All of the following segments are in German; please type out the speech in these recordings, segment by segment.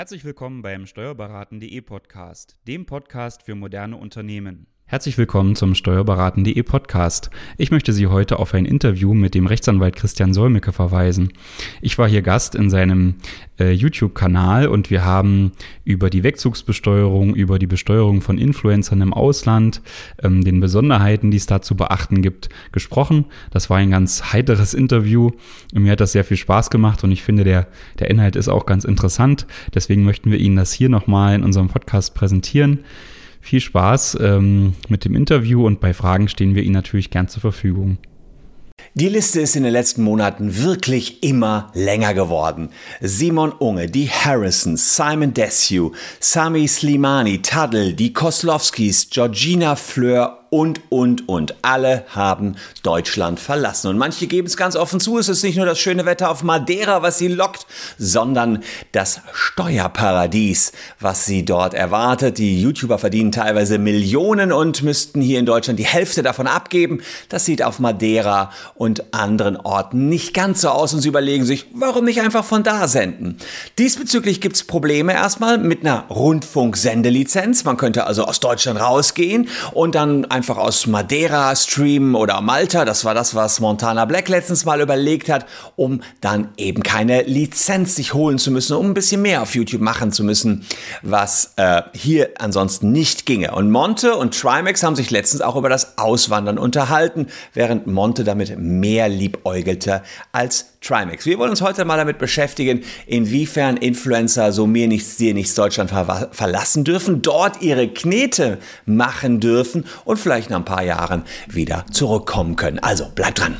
Herzlich willkommen beim Steuerberaten.de Podcast, dem Podcast für moderne Unternehmen. Herzlich willkommen zum Steuerberaten.de Podcast. Ich möchte Sie heute auf ein Interview mit dem Rechtsanwalt Christian Solmecke verweisen. Ich war hier Gast in seinem äh, YouTube-Kanal und wir haben über die Wegzugsbesteuerung, über die Besteuerung von Influencern im Ausland, ähm, den Besonderheiten, die es da zu beachten gibt, gesprochen. Das war ein ganz heiteres Interview. Mir hat das sehr viel Spaß gemacht und ich finde, der, der Inhalt ist auch ganz interessant. Deswegen möchten wir Ihnen das hier nochmal in unserem Podcast präsentieren. Viel Spaß ähm, mit dem Interview und bei Fragen stehen wir Ihnen natürlich gern zur Verfügung. Die Liste ist in den letzten Monaten wirklich immer länger geworden. Simon Unge, die Harrisons, Simon Desue, Sami Slimani, Taddle, die Koslowskis, Georgina Fleur und, und, und. Alle haben Deutschland verlassen. Und manche geben es ganz offen zu, es ist nicht nur das schöne Wetter auf Madeira, was sie lockt, sondern das Steuerparadies, was sie dort erwartet. Die YouTuber verdienen teilweise Millionen und müssten hier in Deutschland die Hälfte davon abgeben. Das sieht auf Madeira und anderen Orten nicht ganz so aus und sie überlegen sich, warum nicht einfach von da senden. Diesbezüglich gibt es Probleme erstmal mit einer Rundfunksendelizenz. Man könnte also aus Deutschland rausgehen und dann einfach aus Madeira streamen oder Malta. Das war das, was Montana Black letztens mal überlegt hat, um dann eben keine Lizenz sich holen zu müssen, um ein bisschen mehr auf YouTube machen zu müssen, was äh, hier ansonsten nicht ginge. Und Monte und Trimax haben sich letztens auch über das Auswandern unterhalten, während Monte damit mehr liebäugelte als Trimax. Wir wollen uns heute mal damit beschäftigen, inwiefern Influencer so mir nichts, dir nichts Deutschland ver verlassen dürfen, dort ihre Knete machen dürfen und vielleicht nach ein paar Jahren wieder zurückkommen können. Also bleibt dran.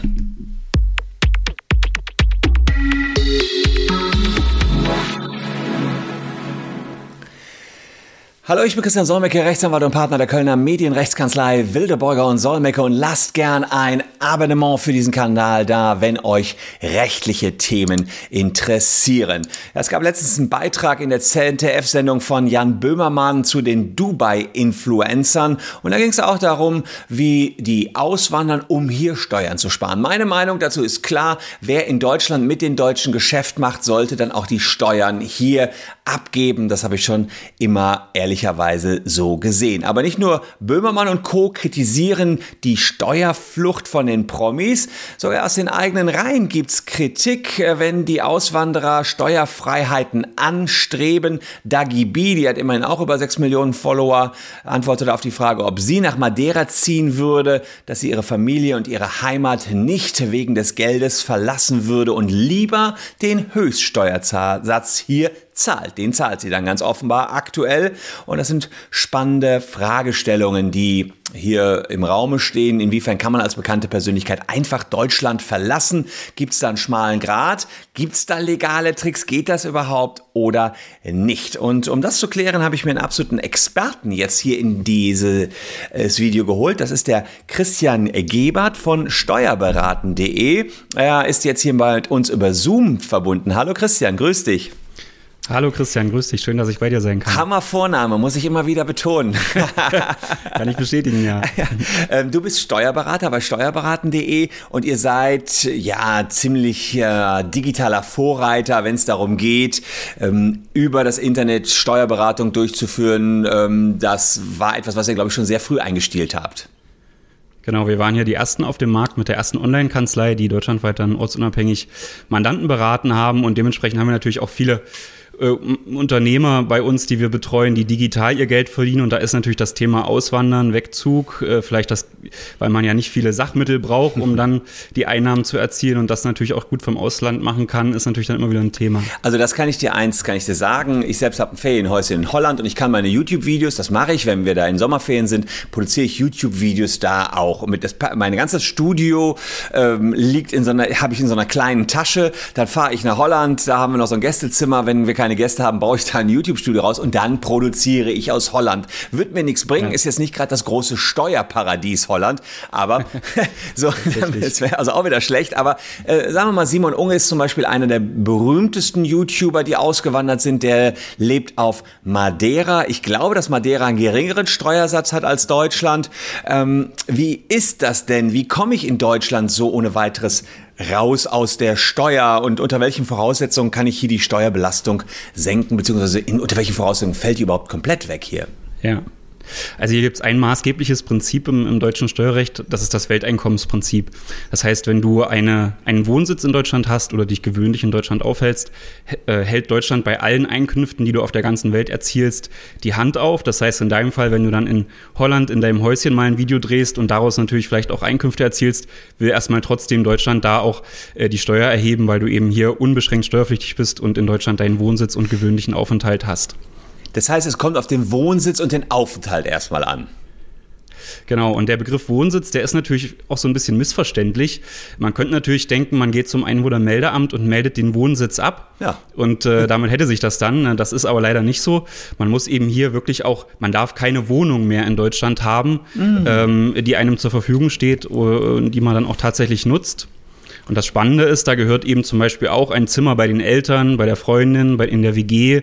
Hallo, ich bin Christian Solmecke, Rechtsanwalt und Partner der Kölner Medienrechtskanzlei Wildeborger und Solmecke und lasst gern ein Abonnement für diesen Kanal da, wenn euch rechtliche Themen interessieren. es gab letztens einen Beitrag in der ZDF-Sendung von Jan Böhmermann zu den Dubai-Influencern und da ging es auch darum, wie die auswandern, um hier Steuern zu sparen. Meine Meinung dazu ist klar, wer in Deutschland mit den Deutschen Geschäft macht, sollte dann auch die Steuern hier abgeben. Das habe ich schon immer ehrlich ehrlicherweise so gesehen. Aber nicht nur Böhmermann und Co. kritisieren die Steuerflucht von den Promis, sogar aus den eigenen Reihen gibt es Kritik, äh, wenn die Auswanderer Steuerfreiheiten anstreben. Dagi B, die hat immerhin auch über 6 Millionen Follower, antwortete auf die Frage, ob sie nach Madeira ziehen würde, dass sie ihre Familie und ihre Heimat nicht wegen des Geldes verlassen würde und lieber den Höchststeuersatz hier zahlt. Den zahlt sie dann ganz offenbar aktuell. Und das sind spannende Fragestellungen, die hier im Raume stehen. Inwiefern kann man als bekannte Persönlichkeit einfach Deutschland verlassen? Gibt es da einen schmalen Grat? Gibt es da legale Tricks? Geht das überhaupt oder nicht? Und um das zu klären, habe ich mir einen absoluten Experten jetzt hier in dieses Video geholt. Das ist der Christian Gebert von steuerberaten.de. Er ist jetzt hier mit uns über Zoom verbunden. Hallo Christian, grüß dich. Hallo Christian, grüß dich. Schön, dass ich bei dir sein kann. Hammer Vorname, muss ich immer wieder betonen. kann ich bestätigen, ja. Ähm, du bist Steuerberater bei steuerberaten.de und ihr seid ja ziemlich äh, digitaler Vorreiter, wenn es darum geht, ähm, über das Internet Steuerberatung durchzuführen. Ähm, das war etwas, was ihr, glaube ich, schon sehr früh eingestielt habt. Genau, wir waren ja die ersten auf dem Markt mit der ersten Online-Kanzlei, die deutschlandweit dann ortsunabhängig Mandanten beraten haben und dementsprechend haben wir natürlich auch viele äh, Unternehmer bei uns, die wir betreuen, die digital ihr Geld verdienen. Und da ist natürlich das Thema Auswandern, Wegzug, äh, vielleicht das, weil man ja nicht viele Sachmittel braucht, um dann die Einnahmen zu erzielen und das natürlich auch gut vom Ausland machen kann, ist natürlich dann immer wieder ein Thema. Also das kann ich dir eins, kann ich dir sagen. Ich selbst habe ein Ferienhäuschen in Holland und ich kann meine YouTube-Videos, das mache ich, wenn wir da in Sommerferien sind, produziere ich YouTube-Videos da auch. Mit das, mein ganzes Studio ähm, liegt in so einer, habe ich in so einer kleinen Tasche. Dann fahre ich nach Holland, da haben wir noch so ein Gästezimmer, wenn wir keine keine Gäste haben, baue ich da ein YouTube-Studio raus und dann produziere ich aus Holland. Wird mir nichts bringen, ja. ist jetzt nicht gerade das große Steuerparadies Holland, aber so, das wäre also auch wieder schlecht. Aber äh, sagen wir mal, Simon Unge ist zum Beispiel einer der berühmtesten YouTuber, die ausgewandert sind. Der lebt auf Madeira. Ich glaube, dass Madeira einen geringeren Steuersatz hat als Deutschland. Ähm, wie ist das denn? Wie komme ich in Deutschland so ohne weiteres raus aus der Steuer und unter welchen Voraussetzungen kann ich hier die Steuerbelastung senken, beziehungsweise in, unter welchen Voraussetzungen fällt die überhaupt komplett weg hier? Ja. Also hier gibt es ein maßgebliches Prinzip im, im, deutschen Steuerrecht, das ist das Welteinkommensprinzip. Das heißt, wenn du eine, einen Wohnsitz in Deutschland hast oder dich gewöhnlich in Deutschland aufhältst, äh, hält Deutschland bei allen Einkünften, die du auf der ganzen Welt erzielst, die Hand auf. Das heißt, in deinem Fall, wenn du dann in Holland in deinem Häuschen mal ein Video drehst und daraus natürlich vielleicht auch Einkünfte erzielst, will erstmal trotzdem Deutschland da auch äh, die Steuer erheben, weil du eben hier unbeschränkt steuerpflichtig bist und in Deutschland deinen Wohnsitz und gewöhnlichen Aufenthalt hast. Das heißt, es kommt auf den Wohnsitz und den Aufenthalt erstmal an. Genau, und der Begriff Wohnsitz, der ist natürlich auch so ein bisschen missverständlich. Man könnte natürlich denken, man geht zum Einwohnermeldeamt und meldet den Wohnsitz ab. Ja. Und äh, damit hätte sich das dann. Das ist aber leider nicht so. Man muss eben hier wirklich auch, man darf keine Wohnung mehr in Deutschland haben, mhm. ähm, die einem zur Verfügung steht und äh, die man dann auch tatsächlich nutzt. Und das Spannende ist, da gehört eben zum Beispiel auch ein Zimmer bei den Eltern, bei der Freundin, bei, in der WG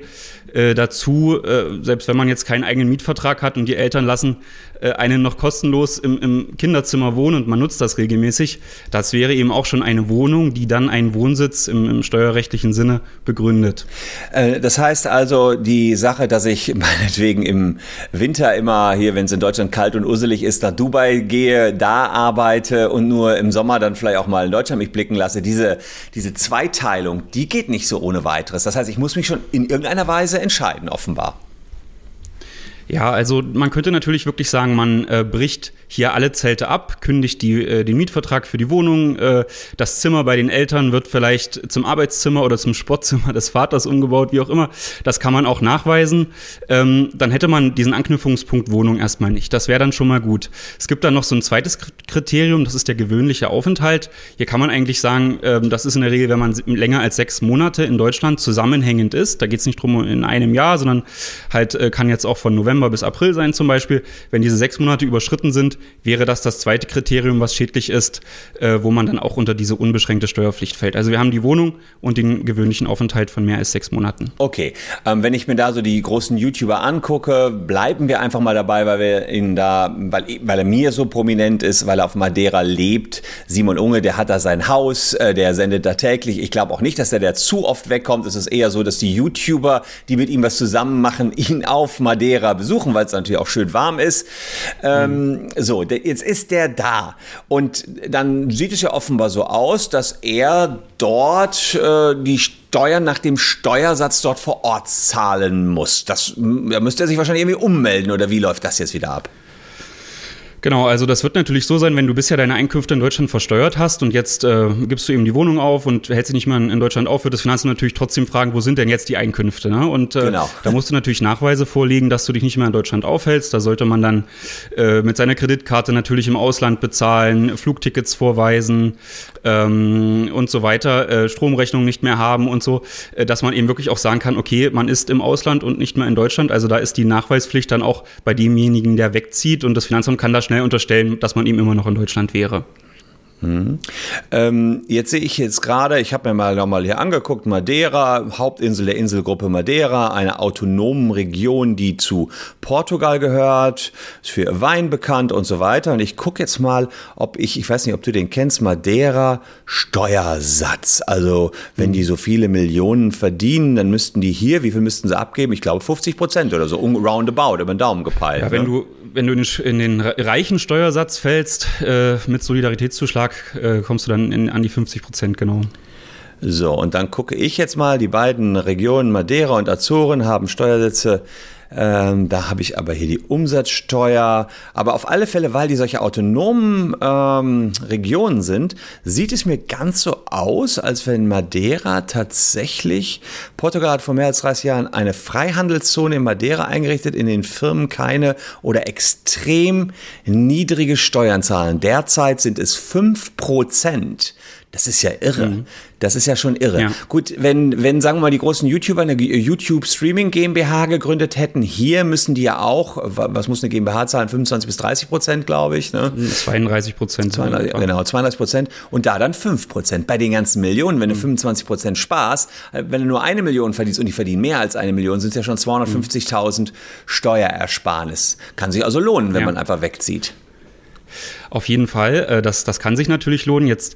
äh, dazu, äh, selbst wenn man jetzt keinen eigenen Mietvertrag hat und die Eltern lassen äh, einen noch kostenlos im, im, Kinderzimmer wohnen und man nutzt das regelmäßig, das wäre eben auch schon eine Wohnung, die dann einen Wohnsitz im, im steuerrechtlichen Sinne begründet. Äh, das heißt also, die Sache, dass ich meinetwegen im Winter immer hier, wenn es in Deutschland kalt und urselig ist, nach Dubai gehe, da arbeite und nur im Sommer dann vielleicht auch mal in Deutschland mich blicken lasse, diese, diese Zweiteilung, die geht nicht so ohne weiteres. Das heißt, ich muss mich schon in irgendeiner Weise entscheiden, offenbar. Ja, also man könnte natürlich wirklich sagen, man äh, bricht hier alle Zelte ab, kündigt die, äh, den Mietvertrag für die Wohnung. Äh, das Zimmer bei den Eltern wird vielleicht zum Arbeitszimmer oder zum Sportzimmer des Vaters umgebaut, wie auch immer. Das kann man auch nachweisen. Ähm, dann hätte man diesen Anknüpfungspunkt Wohnung erstmal nicht. Das wäre dann schon mal gut. Es gibt dann noch so ein zweites Kriterium, das ist der gewöhnliche Aufenthalt. Hier kann man eigentlich sagen, ähm, das ist in der Regel, wenn man länger als sechs Monate in Deutschland zusammenhängend ist. Da geht es nicht drum in einem Jahr, sondern halt äh, kann jetzt auch von November bis April sein zum Beispiel. Wenn diese sechs Monate überschritten sind, wäre das das zweite Kriterium, was schädlich ist, äh, wo man dann auch unter diese unbeschränkte Steuerpflicht fällt. Also wir haben die Wohnung und den gewöhnlichen Aufenthalt von mehr als sechs Monaten. Okay, ähm, wenn ich mir da so die großen YouTuber angucke, bleiben wir einfach mal dabei, weil wir ihn da, weil, weil er mir so prominent ist, weil er auf Madeira lebt. Simon Unge, der hat da sein Haus, äh, der sendet da täglich. Ich glaube auch nicht, dass er da zu oft wegkommt. Es ist eher so, dass die YouTuber, die mit ihm was zusammen machen, ihn auf Madeira besuchen, weil es natürlich auch schön warm ist. Ähm, mhm. So, jetzt ist der da. Und dann sieht es ja offenbar so aus, dass er dort äh, die Steuern nach dem Steuersatz dort vor Ort zahlen muss. Das, da müsste er sich wahrscheinlich irgendwie ummelden oder wie läuft das jetzt wieder ab? Genau, also das wird natürlich so sein, wenn du bisher deine Einkünfte in Deutschland versteuert hast und jetzt äh, gibst du eben die Wohnung auf und hältst dich nicht mehr in Deutschland auf, wird das Finanzamt natürlich trotzdem fragen, wo sind denn jetzt die Einkünfte? Ne? Und äh, genau. da musst du natürlich Nachweise vorlegen, dass du dich nicht mehr in Deutschland aufhältst. Da sollte man dann äh, mit seiner Kreditkarte natürlich im Ausland bezahlen, Flugtickets vorweisen ähm, und so weiter, äh, Stromrechnung nicht mehr haben und so, äh, dass man eben wirklich auch sagen kann, okay, man ist im Ausland und nicht mehr in Deutschland. Also da ist die Nachweispflicht dann auch bei demjenigen, der wegzieht und das Finanzamt kann da schnell unterstellen, dass man ihm immer noch in Deutschland wäre. Mhm. Ähm, jetzt sehe ich jetzt gerade, ich habe mir mal nochmal hier angeguckt, Madeira, Hauptinsel der Inselgruppe Madeira, eine autonome Region, die zu Portugal gehört, ist für Wein bekannt und so weiter. Und ich gucke jetzt mal, ob ich, ich weiß nicht, ob du den kennst, Madeira Steuersatz. Also wenn die so viele Millionen verdienen, dann müssten die hier, wie viel müssten sie abgeben? Ich glaube 50 Prozent oder so, roundabout, über den Daumen gepeilt. Ja, wenn ne? du wenn du in den reichen Steuersatz fällst äh, mit Solidaritätszuschlag, äh, kommst du dann in, an die 50 Prozent, genau. So, und dann gucke ich jetzt mal, die beiden Regionen Madeira und Azoren haben Steuersätze ähm, da habe ich aber hier die Umsatzsteuer. Aber auf alle Fälle, weil die solche autonomen ähm, Regionen sind, sieht es mir ganz so aus, als wenn Madeira tatsächlich, Portugal hat vor mehr als 30 Jahren eine Freihandelszone in Madeira eingerichtet, in den Firmen keine oder extrem niedrige Steuern zahlen. Derzeit sind es 5 Prozent. Das ist ja irre. Mhm. Das ist ja schon irre. Ja. Gut, wenn, wenn, sagen wir mal, die großen YouTuber eine YouTube Streaming GmbH gegründet hätten, hier müssen die ja auch, was muss eine GmbH zahlen? 25 bis 30 Prozent, glaube ich. Ne? 32 Prozent. Genau, 32 Prozent. Und da dann 5 Prozent. Bei den ganzen Millionen, wenn du mhm. 25 Prozent sparst, äh, wenn du nur eine Million verdienst und die verdienen mehr als eine Million, sind es ja schon 250.000 mhm. Steuerersparnis. Kann sich also lohnen, wenn ja. man einfach wegzieht. Auf jeden Fall, äh, das, das kann sich natürlich lohnen. Jetzt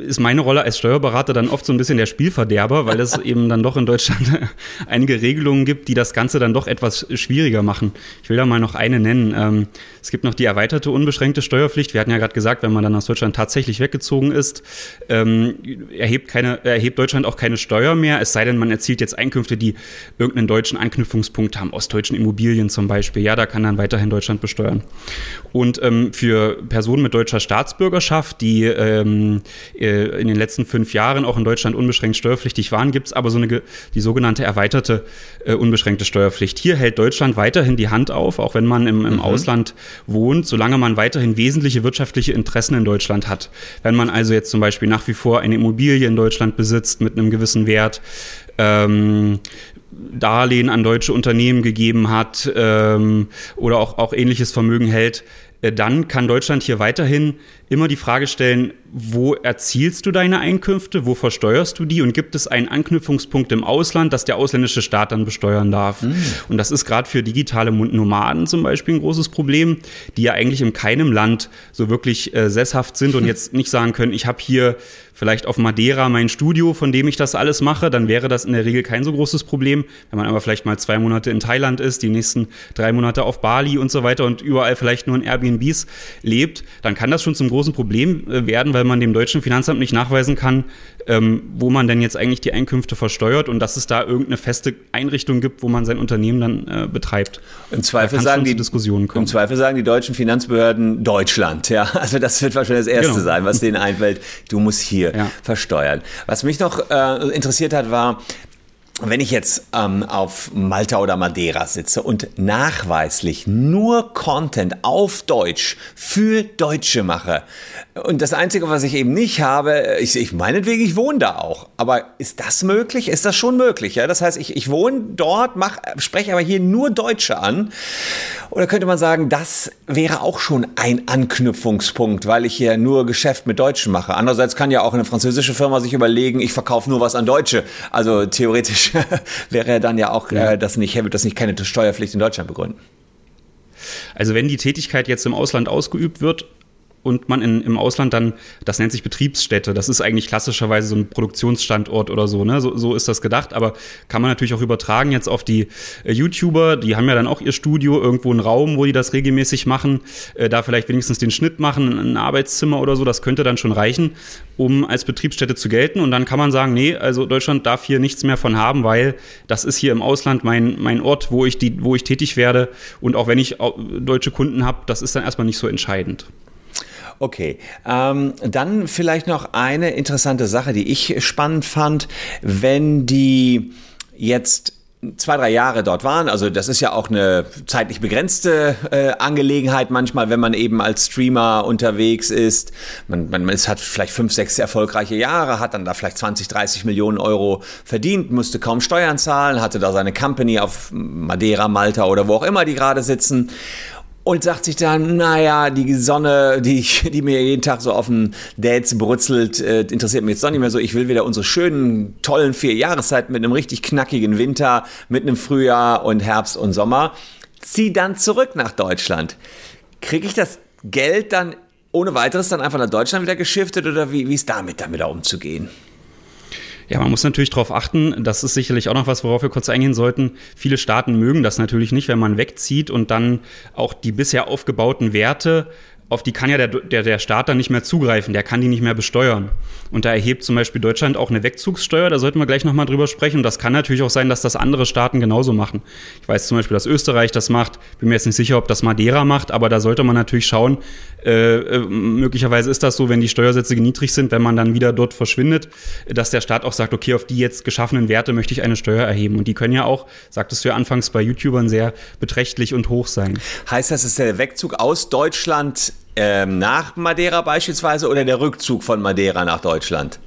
ist meine Rolle als Steuerberater dann oft so ein bisschen der Spielverderber, weil es eben dann doch in Deutschland einige Regelungen gibt, die das Ganze dann doch etwas schwieriger machen. Ich will da mal noch eine nennen. Ähm, es gibt noch die erweiterte unbeschränkte Steuerpflicht. Wir hatten ja gerade gesagt, wenn man dann aus Deutschland tatsächlich weggezogen ist, ähm, erhebt, keine, erhebt Deutschland auch keine Steuer mehr, es sei denn, man erzielt jetzt Einkünfte, die irgendeinen deutschen Anknüpfungspunkt haben, aus deutschen Immobilien zum Beispiel. Ja, da kann dann weiterhin Deutschland besteuern. Und ähm, für Personen mit deutscher Staatsbürgerschaft, die ähm, äh, in den letzten fünf Jahren auch in Deutschland unbeschränkt steuerpflichtig waren, gibt es aber so eine die sogenannte erweiterte äh, unbeschränkte Steuerpflicht. Hier hält Deutschland weiterhin die Hand auf, auch wenn man im, im mhm. Ausland wohnt, solange man weiterhin wesentliche wirtschaftliche Interessen in Deutschland hat. Wenn man also jetzt zum Beispiel nach wie vor eine Immobilie in Deutschland besitzt mit einem gewissen Wert, ähm, Darlehen an deutsche Unternehmen gegeben hat ähm, oder auch, auch ähnliches Vermögen hält, äh, dann kann Deutschland hier weiterhin immer die Frage stellen, wo erzielst du deine Einkünfte, wo versteuerst du die und gibt es einen Anknüpfungspunkt im Ausland, dass der ausländische Staat dann besteuern darf. Mhm. Und das ist gerade für digitale Nomaden zum Beispiel ein großes Problem, die ja eigentlich in keinem Land so wirklich äh, sesshaft sind und jetzt nicht sagen können, ich habe hier vielleicht auf Madeira mein Studio, von dem ich das alles mache, dann wäre das in der Regel kein so großes Problem. Wenn man aber vielleicht mal zwei Monate in Thailand ist, die nächsten drei Monate auf Bali und so weiter und überall vielleicht nur in Airbnbs lebt, dann kann das schon zum großen Problem äh, werden, weil man dem deutschen Finanzamt nicht nachweisen kann, ähm, wo man denn jetzt eigentlich die Einkünfte versteuert und dass es da irgendeine feste Einrichtung gibt, wo man sein Unternehmen dann äh, betreibt. Im Zweifel, sagen die, Diskussionen kommen. Im Zweifel sagen die deutschen Finanzbehörden Deutschland. Ja, also das wird wahrscheinlich das Erste genau. sein, was denen einfällt. Du musst hier ja. versteuern. Was mich noch äh, interessiert hat, war, wenn ich jetzt ähm, auf Malta oder Madeira sitze und nachweislich nur Content auf Deutsch für Deutsche mache und das Einzige, was ich eben nicht habe, ich, ich meinetwegen, ich wohne da auch, aber ist das möglich? Ist das schon möglich? Ja? Das heißt, ich, ich wohne dort, mach, spreche aber hier nur Deutsche an oder könnte man sagen, das wäre auch schon ein Anknüpfungspunkt, weil ich hier nur Geschäft mit Deutschen mache. Andererseits kann ja auch eine französische Firma sich überlegen, ich verkaufe nur was an Deutsche. Also theoretisch wäre dann ja auch ja. Äh, das nicht, wird das nicht keine Steuerpflicht in Deutschland begründen. Also wenn die Tätigkeit jetzt im Ausland ausgeübt wird, und man in, im Ausland dann, das nennt sich Betriebsstätte, das ist eigentlich klassischerweise so ein Produktionsstandort oder so, ne? so, so ist das gedacht, aber kann man natürlich auch übertragen jetzt auf die äh, YouTuber, die haben ja dann auch ihr Studio, irgendwo einen Raum, wo die das regelmäßig machen, äh, da vielleicht wenigstens den Schnitt machen, ein Arbeitszimmer oder so, das könnte dann schon reichen, um als Betriebsstätte zu gelten. Und dann kann man sagen, nee, also Deutschland darf hier nichts mehr von haben, weil das ist hier im Ausland mein, mein Ort, wo ich, die, wo ich tätig werde. Und auch wenn ich deutsche Kunden habe, das ist dann erstmal nicht so entscheidend. Okay, ähm, dann vielleicht noch eine interessante Sache, die ich spannend fand, wenn die jetzt zwei, drei Jahre dort waren. Also das ist ja auch eine zeitlich begrenzte äh, Angelegenheit manchmal, wenn man eben als Streamer unterwegs ist. Man, man es hat vielleicht fünf, sechs erfolgreiche Jahre, hat dann da vielleicht 20, 30 Millionen Euro verdient, musste kaum Steuern zahlen, hatte da seine Company auf Madeira, Malta oder wo auch immer die gerade sitzen und sagt sich dann, naja, die Sonne, die, die mir jeden Tag so auf den Dates brutzelt, äh, interessiert mich jetzt doch nicht mehr so. Ich will wieder unsere schönen, tollen vier Jahreszeiten mit einem richtig knackigen Winter, mit einem Frühjahr und Herbst und Sommer. Zieh dann zurück nach Deutschland. Kriege ich das Geld dann ohne weiteres dann einfach nach Deutschland wieder geschiftet oder wie, wie ist damit damit umzugehen? Ja, man muss natürlich darauf achten, das ist sicherlich auch noch was, worauf wir kurz eingehen sollten. Viele Staaten mögen das natürlich nicht, wenn man wegzieht und dann auch die bisher aufgebauten Werte auf die kann ja der, der, der Staat dann nicht mehr zugreifen, der kann die nicht mehr besteuern. Und da erhebt zum Beispiel Deutschland auch eine Wegzugssteuer, da sollten wir gleich nochmal drüber sprechen. Und das kann natürlich auch sein, dass das andere Staaten genauso machen. Ich weiß zum Beispiel, dass Österreich das macht, bin mir jetzt nicht sicher, ob das Madeira macht, aber da sollte man natürlich schauen, äh, äh, möglicherweise ist das so, wenn die Steuersätze niedrig sind, wenn man dann wieder dort verschwindet, dass der Staat auch sagt, okay, auf die jetzt geschaffenen Werte möchte ich eine Steuer erheben. Und die können ja auch, sagtest du ja anfangs bei YouTubern, sehr beträchtlich und hoch sein. Heißt das, ist der Wegzug aus Deutschland ähm, nach Madeira beispielsweise oder der Rückzug von Madeira nach Deutschland?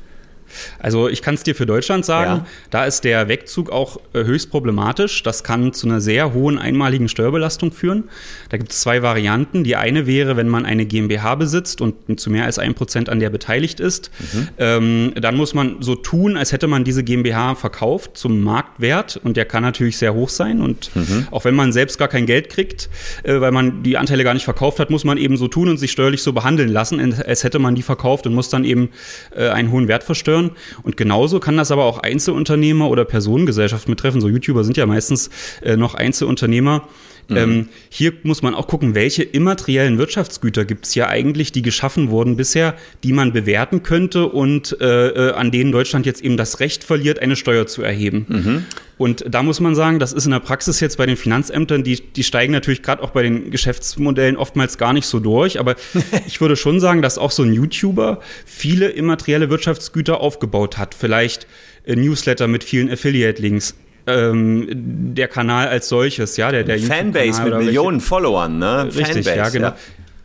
Also ich kann es dir für Deutschland sagen, ja. da ist der Wegzug auch äh, höchst problematisch. Das kann zu einer sehr hohen einmaligen Steuerbelastung führen. Da gibt es zwei Varianten. Die eine wäre, wenn man eine GmbH besitzt und zu mehr als ein Prozent an der beteiligt ist, mhm. ähm, dann muss man so tun, als hätte man diese GmbH verkauft zum Marktwert und der kann natürlich sehr hoch sein. Und mhm. auch wenn man selbst gar kein Geld kriegt, äh, weil man die Anteile gar nicht verkauft hat, muss man eben so tun und sich steuerlich so behandeln lassen, als hätte man die verkauft und muss dann eben äh, einen hohen Wert verstören. Und genauso kann das aber auch Einzelunternehmer oder Personengesellschaften betreffen. So YouTuber sind ja meistens äh, noch Einzelunternehmer. Mhm. Ähm, hier muss man auch gucken, welche immateriellen Wirtschaftsgüter gibt es hier eigentlich, die geschaffen wurden bisher, die man bewerten könnte und äh, äh, an denen Deutschland jetzt eben das Recht verliert, eine Steuer zu erheben. Mhm. Und da muss man sagen, das ist in der Praxis jetzt bei den Finanzämtern, die, die steigen natürlich gerade auch bei den Geschäftsmodellen oftmals gar nicht so durch. Aber ich würde schon sagen, dass auch so ein YouTuber viele immaterielle Wirtschaftsgüter aufgebaut hat. Vielleicht Newsletter mit vielen Affiliate-Links, ähm, der Kanal als solches, ja, der, der Fanbase mit Millionen welche, Followern, ne? Richtig, Fanbase, ja, genau. Ja.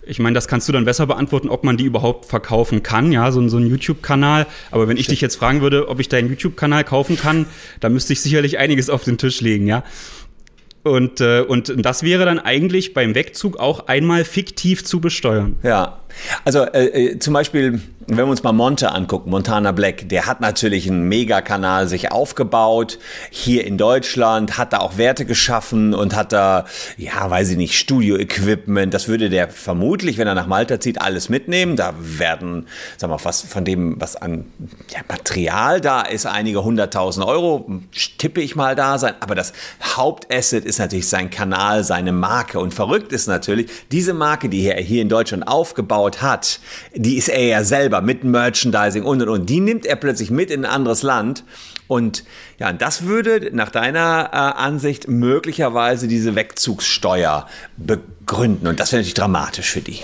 Ich meine, das kannst du dann besser beantworten, ob man die überhaupt verkaufen kann, ja, so, so ein YouTube-Kanal. Aber wenn ich dich jetzt fragen würde, ob ich deinen YouTube-Kanal kaufen kann, dann müsste ich sicherlich einiges auf den Tisch legen, ja. Und, äh, und das wäre dann eigentlich beim Wegzug auch einmal fiktiv zu besteuern. Ja, also äh, äh, zum Beispiel, wenn wir uns mal Monte angucken, Montana Black, der hat natürlich einen Megakanal sich aufgebaut, hier in Deutschland, hat da auch Werte geschaffen und hat da, ja, weiß ich nicht, Studio-Equipment, das würde der vermutlich, wenn er nach Malta zieht, alles mitnehmen. Da werden, sag mal, was von dem, was an ja, Material da ist, einige hunderttausend Euro, tippe ich mal da sein. Aber das Hauptasset ist natürlich sein Kanal, seine Marke. Und verrückt ist natürlich, diese Marke, die er hier in Deutschland aufgebaut aufgebaut hat, die ist er ja selber mit Merchandising und und und. Die nimmt er plötzlich mit in ein anderes Land. Und ja, das würde nach deiner äh, Ansicht möglicherweise diese Wegzugssteuer begründen. Und das wäre natürlich dramatisch für die.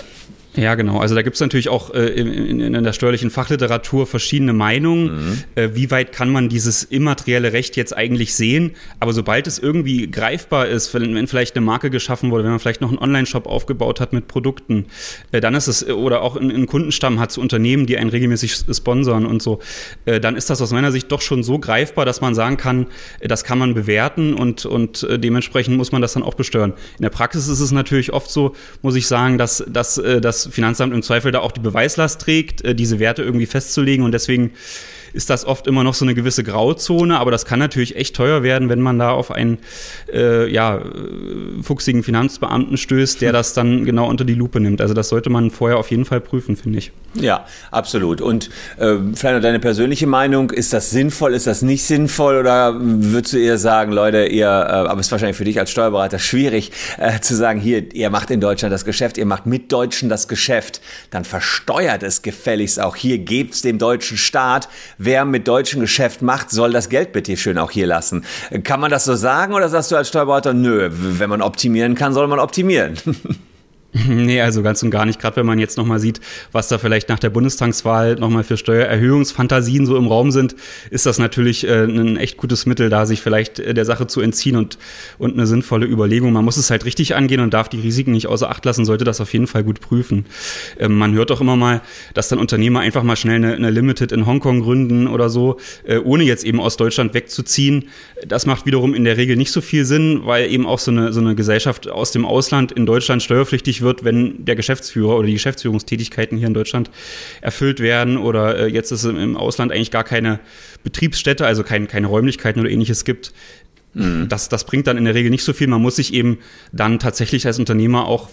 Ja, genau. Also da gibt es natürlich auch äh, in, in, der steuerlichen Fachliteratur verschiedene Meinungen. Mhm. Äh, wie weit kann man dieses immaterielle Recht jetzt eigentlich sehen? Aber sobald es irgendwie greifbar ist, wenn, wenn vielleicht eine Marke geschaffen wurde, wenn man vielleicht noch einen Online-Shop aufgebaut hat mit Produkten, äh, dann ist es, oder auch einen Kundenstamm hat zu Unternehmen, die einen regelmäßig sponsern und so, äh, dann ist das aus meiner Sicht doch schon so greifbar, dass man sagen kann, äh, das kann man bewerten und, und äh, dementsprechend muss man das dann auch besteuern. In der Praxis ist es natürlich oft so, muss ich sagen, dass, dass, dass das Finanzamt im Zweifel da auch die Beweislast trägt, äh, diese Werte irgendwie festzulegen. Und deswegen ist das oft immer noch so eine gewisse Grauzone, aber das kann natürlich echt teuer werden, wenn man da auf einen äh, ja, äh, fuchsigen Finanzbeamten stößt, der das dann genau unter die Lupe nimmt. Also das sollte man vorher auf jeden Fall prüfen, finde ich. Ja, absolut. Und äh, vielleicht noch deine persönliche Meinung, ist das sinnvoll, ist das nicht sinnvoll oder würdest du eher sagen, Leute, ihr, äh, aber es ist wahrscheinlich für dich als Steuerberater schwierig äh, zu sagen, hier, ihr macht in Deutschland das Geschäft, ihr macht mit Deutschen das Geschäft, dann versteuert es gefälligst auch hier, gebt es dem deutschen Staat, wer mit deutschem Geschäft macht, soll das Geld bitte schön auch hier lassen. Kann man das so sagen oder sagst du als Steuerberater, nö, wenn man optimieren kann, soll man optimieren? Nee, also ganz und gar nicht. Gerade wenn man jetzt nochmal sieht, was da vielleicht nach der Bundestagswahl nochmal für Steuererhöhungsfantasien so im Raum sind, ist das natürlich äh, ein echt gutes Mittel, da sich vielleicht äh, der Sache zu entziehen und, und eine sinnvolle Überlegung. Man muss es halt richtig angehen und darf die Risiken nicht außer Acht lassen, sollte das auf jeden Fall gut prüfen. Ähm, man hört auch immer mal, dass dann Unternehmer einfach mal schnell eine, eine Limited in Hongkong gründen oder so, äh, ohne jetzt eben aus Deutschland wegzuziehen. Das macht wiederum in der Regel nicht so viel Sinn, weil eben auch so eine, so eine Gesellschaft aus dem Ausland in Deutschland steuerpflichtig wird, wenn der Geschäftsführer oder die Geschäftsführungstätigkeiten hier in Deutschland erfüllt werden oder äh, jetzt ist im Ausland eigentlich gar keine Betriebsstätte, also kein, keine Räumlichkeiten oder ähnliches gibt. Mhm. Das, das bringt dann in der Regel nicht so viel. Man muss sich eben dann tatsächlich als Unternehmer auch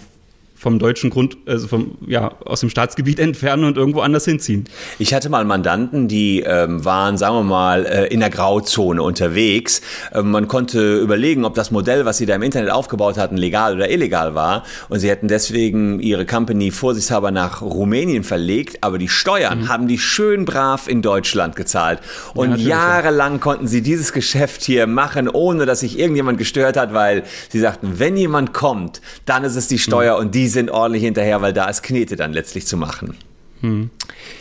vom deutschen Grund, also vom, ja, aus dem Staatsgebiet entfernen und irgendwo anders hinziehen. Ich hatte mal Mandanten, die ähm, waren, sagen wir mal, äh, in der Grauzone unterwegs. Ähm, man konnte überlegen, ob das Modell, was sie da im Internet aufgebaut hatten, legal oder illegal war. Und sie hätten deswegen ihre Company vorsichtshalber nach Rumänien verlegt, aber die Steuern mhm. haben die schön brav in Deutschland gezahlt. Und ja, jahrelang konnten sie dieses Geschäft hier machen, ohne dass sich irgendjemand gestört hat, weil sie sagten, wenn jemand kommt, dann ist es die Steuer mhm. und die sind ordentlich hinterher, weil da ist Knete dann letztlich zu machen. Hm.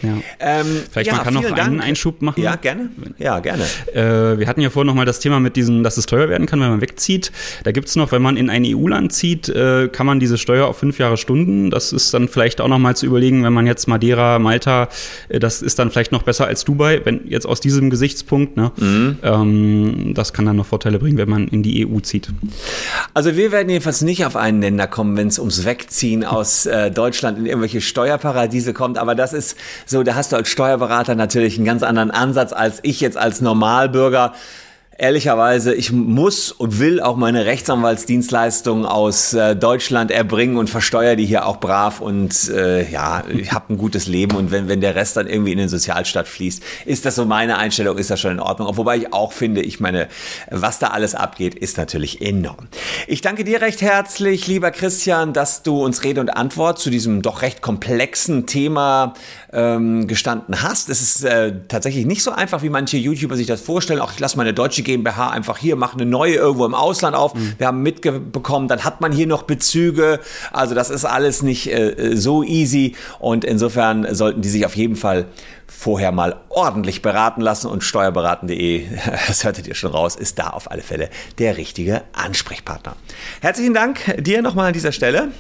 Ja. Ähm, Vielleicht ja, man kann noch einen Dank. Einschub machen. Ja, gerne. Ja, gerne. Äh, wir hatten ja vorhin noch mal das Thema mit diesem, dass es teuer werden kann, wenn man wegzieht. Da gibt es noch, wenn man in ein EU-Land zieht, äh, kann man diese Steuer auf fünf Jahre Stunden. Das ist dann vielleicht auch noch mal zu überlegen, wenn man jetzt Madeira, Malta, äh, das ist dann vielleicht noch besser als Dubai, wenn jetzt aus diesem Gesichtspunkt. Ne? Mhm. Ähm, das kann dann noch Vorteile bringen, wenn man in die EU zieht. Also wir werden jedenfalls nicht auf einen Länder kommen, wenn es ums Wegziehen aus äh, Deutschland in irgendwelche Steuerparadiese kommt. Aber das ist so, da hast du als Steuerberater natürlich einen ganz anderen Ansatz als ich jetzt als Normalbürger ehrlicherweise, ich muss und will auch meine Rechtsanwaltsdienstleistungen aus äh, Deutschland erbringen und versteuere die hier auch brav und äh, ja, ich habe ein gutes Leben und wenn, wenn der Rest dann irgendwie in den Sozialstaat fließt, ist das so meine Einstellung, ist das schon in Ordnung. Wobei ich auch finde, ich meine, was da alles abgeht, ist natürlich enorm. Ich danke dir recht herzlich, lieber Christian, dass du uns Rede und Antwort zu diesem doch recht komplexen Thema ähm, gestanden hast. Es ist äh, tatsächlich nicht so einfach, wie manche YouTuber sich das vorstellen. Auch ich lasse meine deutsche GmbH einfach hier, mache eine neue irgendwo im Ausland auf. Mhm. Wir haben mitbekommen, dann hat man hier noch Bezüge. Also das ist alles nicht äh, so easy und insofern sollten die sich auf jeden Fall vorher mal ordentlich beraten lassen und steuerberaten.de, das hörtet ihr schon raus, ist da auf alle Fälle der richtige Ansprechpartner. Herzlichen Dank dir nochmal an dieser Stelle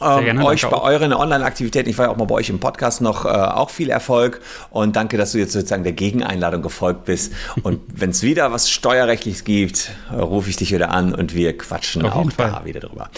gerne, euch bei euren Online-Aktivitäten. Ich war ja auch mal bei euch im Podcast noch äh, auch viel Erfolg und danke, dass du jetzt sozusagen der Gegeneinladung gefolgt bist. Und wenn es wieder was Steuerrechtliches gibt, äh, rufe ich dich wieder an und wir quatschen Auf auch da wieder drüber.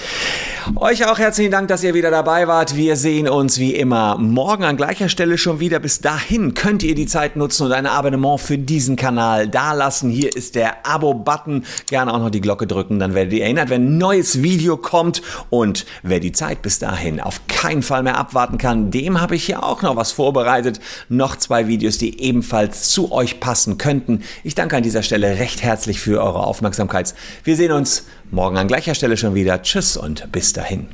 Euch auch herzlichen Dank, dass ihr wieder dabei wart. Wir sehen uns wie immer morgen an gleicher Stelle schon wieder. Bis dahin könnt ihr die Zeit nutzen und ein Abonnement für diesen Kanal dalassen. Hier ist der Abo-Button. Gerne auch noch die Glocke drücken, dann werdet ihr erinnert, wenn ein neues Video kommt. Und wer die Zeit bis dahin auf keinen Fall mehr abwarten kann, dem habe ich hier auch noch was vorbereitet. Noch zwei Videos, die ebenfalls zu euch passen könnten. Ich danke an dieser Stelle recht herzlich für eure Aufmerksamkeit. Wir sehen uns morgen an gleicher Stelle schon wieder. Tschüss und bis dahin.